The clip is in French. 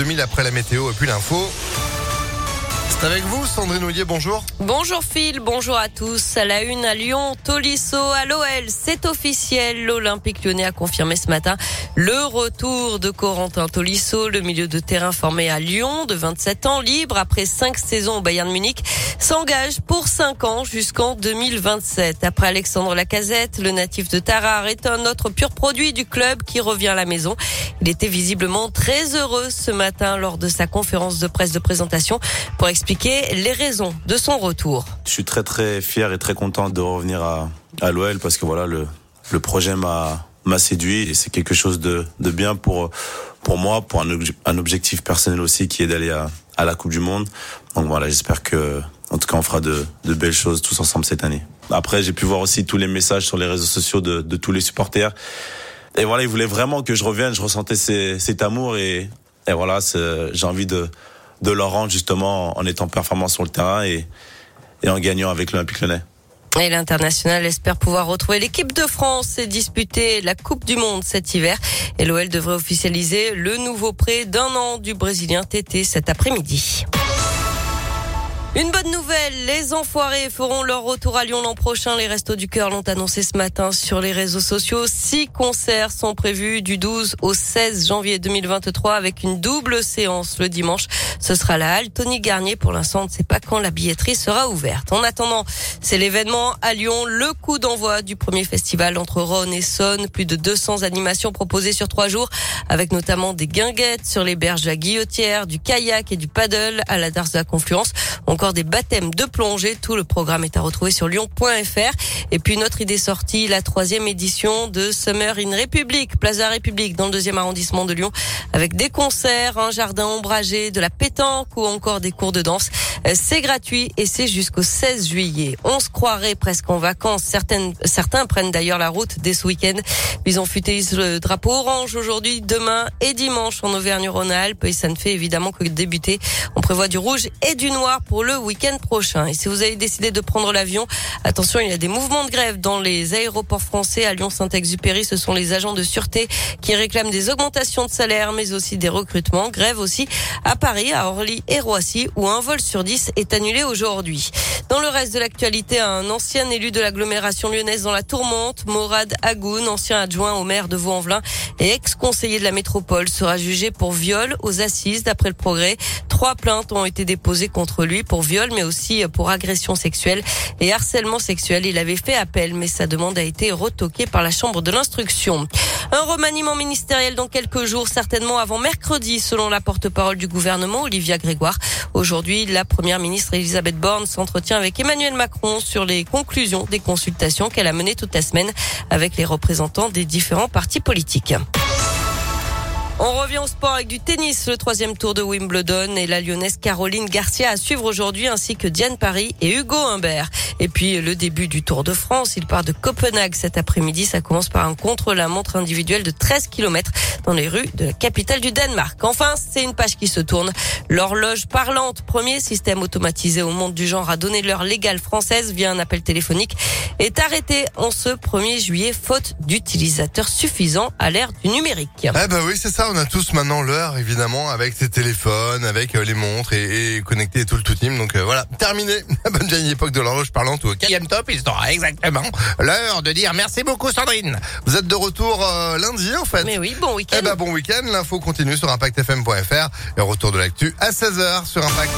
2000 après la météo et puis l'info. C'est avec vous, Sandrine Ouillet, bonjour. Bonjour Phil, bonjour à tous. À la une à Lyon, Tolisso à l'OL, c'est officiel. L'Olympique lyonnais a confirmé ce matin le retour de Corentin Tolisso, le milieu de terrain formé à Lyon, de 27 ans, libre après cinq saisons au Bayern Munich, s'engage pour 5 ans jusqu'en 2027. Après Alexandre Lacazette, le natif de Tarare est un autre pur produit du club qui revient à la maison. Il était visiblement très heureux ce matin lors de sa conférence de presse de présentation pour expliquer les raisons de son retour. Je suis très très fier et très content de revenir à, à l'OL parce que voilà le, le projet m'a séduit et c'est quelque chose de, de bien pour pour moi pour un, objectif personnel aussi qui est d'aller à, à la Coupe du Monde. Donc voilà, j'espère que en tout cas on fera de, belles choses tous ensemble cette année. Après, j'ai pu voir aussi tous les messages sur les réseaux sociaux de, tous les supporters et voilà, il voulait vraiment que je revienne. Je ressentais cet amour et, et voilà, j'ai envie de, de leur rendre justement en étant performant sur le terrain et, en gagnant avec l'Olympique Lyonnais. Et l'international espère pouvoir retrouver l'équipe de France et disputer la Coupe du Monde cet hiver. Et l'OL devrait officialiser le nouveau prêt d'un an du Brésilien TT cet après-midi. Une bonne nouvelle, les enfoirés feront leur retour à Lyon l'an prochain. Les Restos du Cœur l'ont annoncé ce matin sur les réseaux sociaux. Six concerts sont prévus du 12 au 16 janvier 2023 avec une double séance le dimanche. Ce sera la halle Tony Garnier. Pour l'instant, on ne sait pas quand la billetterie sera ouverte. En attendant, c'est l'événement à Lyon, le coup d'envoi du premier festival entre Rhône et Saône. Plus de 200 animations proposées sur trois jours avec notamment des guinguettes sur les berges de la Guillotière, du kayak et du paddle à la Darse de la Confluence des baptêmes de plongée. Tout le programme est à retrouver sur lyon.fr. Et puis notre idée sortie, la troisième édition de Summer in République, Place de la République, dans le deuxième arrondissement de Lyon, avec des concerts, un jardin ombragé, de la pétanque ou encore des cours de danse. Euh, c'est gratuit et c'est jusqu'au 16 juillet. On se croirait presque en vacances. Certaines, certains prennent d'ailleurs la route dès ce week-end. Ils ont futé le drapeau orange aujourd'hui, demain et dimanche en Auvergne-Rhône-Alpes. Et ça ne fait évidemment que débuter. On prévoit du rouge et du noir pour le week-end prochain. Et si vous avez décidé de prendre l'avion, attention, il y a des mouvements de grève dans les aéroports français. À Lyon-Saint-Exupéry, ce sont les agents de sûreté qui réclament des augmentations de salaire, mais aussi des recrutements. Grève aussi à Paris, à Orly et Roissy, où un vol sur 10 est annulé aujourd'hui. Dans le reste de l'actualité, un ancien élu de l'agglomération lyonnaise dans la tourmente, Morad Agoun, ancien adjoint au maire de Vaux-en-Velin et ex-conseiller de la métropole, sera jugé pour viol aux assises d'après le progrès. Trois plaintes ont été déposées contre lui pour viol, mais aussi pour agression sexuelle et harcèlement sexuel. Il avait fait appel, mais sa demande a été retoquée par la Chambre de l'instruction. Un remaniement ministériel dans quelques jours, certainement avant mercredi, selon la porte-parole du gouvernement, Olivia Grégoire. Aujourd'hui, la première ministre Elisabeth Borne s'entretient avec Emmanuel Macron sur les conclusions des consultations qu'elle a menées toute la semaine avec les représentants des différents partis politiques. On revient au sport avec du tennis, le troisième tour de Wimbledon et la lyonnaise Caroline Garcia à suivre aujourd'hui ainsi que Diane Paris et Hugo Humbert. Et puis le début du Tour de France, il part de Copenhague cet après-midi. Ça commence par un contre-la-montre individuel de 13 km dans les rues de la capitale du Danemark. Enfin, c'est une page qui se tourne. L'horloge parlante, premier système automatisé au monde du genre à donner l'heure légale française via un appel téléphonique, est arrêté en ce 1er juillet faute d'utilisateurs suffisants à l'ère du numérique. Eh ben oui, c'est ça on a tous maintenant l'heure, évidemment, avec ses téléphones, avec euh, les montres et, et connectés et tout le tout team. Donc euh, voilà, terminé la bonne vieille époque de l'horloge parlante ou au quatrième top. Il sera exactement l'heure de dire merci beaucoup Sandrine. Vous êtes de retour euh, lundi en fait. Mais oui, bon week-end. Eh ben bon week-end. L'info continue sur ImpactFM.fr et retour de l'actu à 16h sur Impact.